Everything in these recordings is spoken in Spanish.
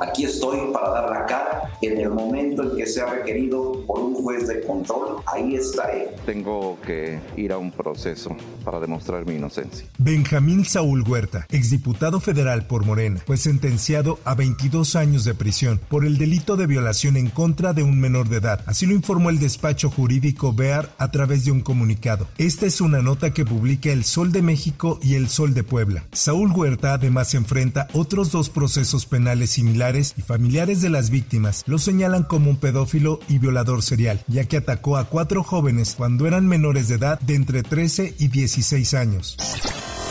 Aquí estoy para dar la cara en el momento en que sea requerido por un juez de control. Ahí estaré. Tengo que ir a un proceso para demostrar mi inocencia. Benjamín Saúl Huerta, exdiputado federal por Morena, fue sentenciado a 22 años de prisión por el delito de violación en contra de un menor de edad. Así lo informó el despacho jurídico BEAR a través de un comunicado. Esta es una nota que publica El Sol de México y El Sol de Puebla. Saúl Huerta además enfrenta otros dos procesos penales similares y familiares de las víctimas lo señalan como un pedófilo y violador serial, ya que atacó a cuatro jóvenes cuando eran menores de edad de entre 13 y 16 años.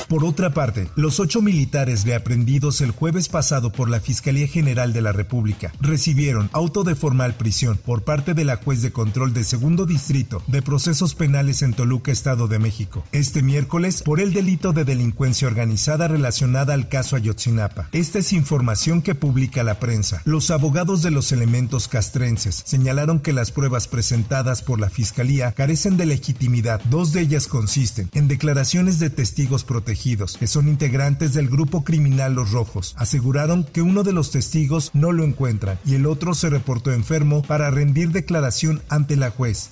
Por otra parte, los ocho militares reaprendidos el jueves pasado por la Fiscalía General de la República recibieron auto de formal prisión por parte de la juez de control de segundo distrito de procesos penales en Toluca, Estado de México, este miércoles por el delito de delincuencia organizada relacionada al caso Ayotzinapa. Esta es información que publica la prensa. Los abogados de los elementos castrenses señalaron que las pruebas presentadas por la Fiscalía carecen de legitimidad. Dos de ellas consisten en declaraciones de testigos protegidos que son integrantes del grupo criminal Los Rojos, aseguraron que uno de los testigos no lo encuentran y el otro se reportó enfermo para rendir declaración ante la juez.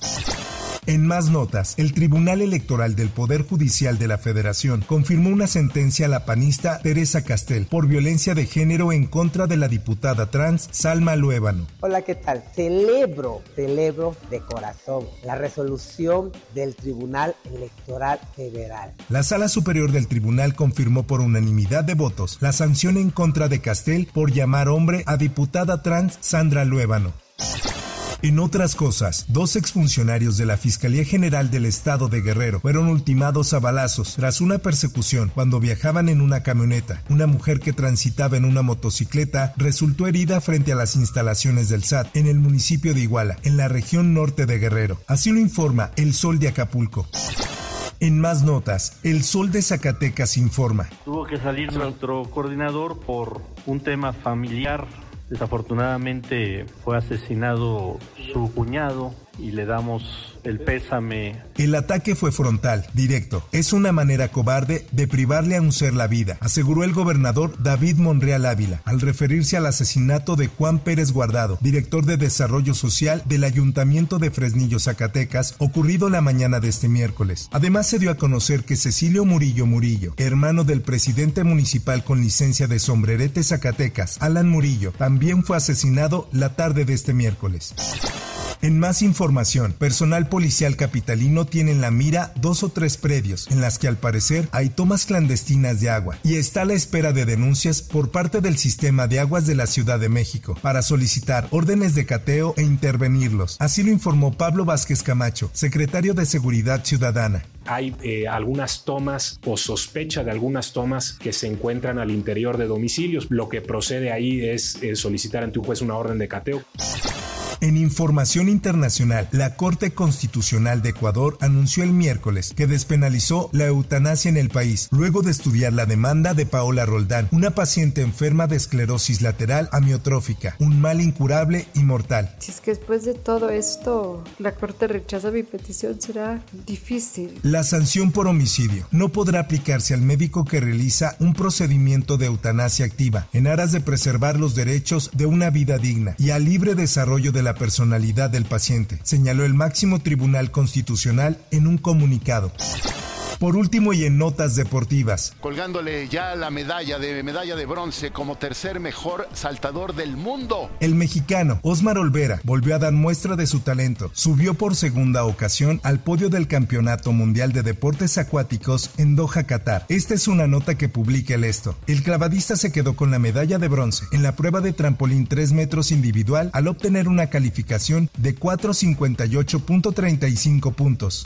En más notas, el Tribunal Electoral del Poder Judicial de la Federación confirmó una sentencia a la panista Teresa Castel por violencia de género en contra de la diputada trans Salma Luébano. Hola, ¿qué tal? Celebro, celebro de corazón la resolución del Tribunal Electoral Federal. La Sala Superior del Tribunal confirmó por unanimidad de votos la sanción en contra de Castel por llamar hombre a diputada trans Sandra Luébano. En otras cosas, dos exfuncionarios de la Fiscalía General del Estado de Guerrero fueron ultimados a balazos tras una persecución cuando viajaban en una camioneta. Una mujer que transitaba en una motocicleta resultó herida frente a las instalaciones del SAT en el municipio de Iguala, en la región norte de Guerrero. Así lo informa El Sol de Acapulco. En más notas, El Sol de Zacatecas informa. Tuvo que salir nuestro coordinador por un tema familiar Desafortunadamente fue asesinado su cuñado y le damos el pésame. El ataque fue frontal, directo. Es una manera cobarde de privarle a un ser la vida, aseguró el gobernador David Monreal Ávila, al referirse al asesinato de Juan Pérez Guardado, director de Desarrollo Social del Ayuntamiento de Fresnillo, Zacatecas, ocurrido la mañana de este miércoles. Además se dio a conocer que Cecilio Murillo Murillo, hermano del presidente municipal con licencia de sombrerete Zacatecas, Alan Murillo, también fue asesinado la tarde de este miércoles. En más información, personal policial capitalino tiene en la mira dos o tres predios en las que al parecer hay tomas clandestinas de agua y está a la espera de denuncias por parte del sistema de aguas de la Ciudad de México para solicitar órdenes de cateo e intervenirlos. Así lo informó Pablo Vázquez Camacho, secretario de Seguridad Ciudadana hay eh, algunas tomas o sospecha de algunas tomas que se encuentran al interior de domicilios. Lo que procede ahí es eh, solicitar ante un juez una orden de cateo. En información internacional, la Corte Constitucional de Ecuador anunció el miércoles que despenalizó la eutanasia en el país, luego de estudiar la demanda de Paola Roldán, una paciente enferma de esclerosis lateral amiotrófica, un mal incurable y mortal. Si es que después de todo esto la Corte rechaza mi petición, será difícil. La sanción por homicidio no podrá aplicarse al médico que realiza un procedimiento de eutanasia activa en aras de preservar los derechos de una vida digna y al libre desarrollo de personalidad del paciente, señaló el máximo tribunal constitucional en un comunicado. Por último y en notas deportivas. Colgándole ya la medalla de medalla de bronce como tercer mejor saltador del mundo. El mexicano Osmar Olvera volvió a dar muestra de su talento. Subió por segunda ocasión al podio del Campeonato Mundial de Deportes Acuáticos en Doha, Qatar. Esta es una nota que publica el esto. El clavadista se quedó con la medalla de bronce en la prueba de trampolín 3 metros individual al obtener una calificación de 458.35 puntos.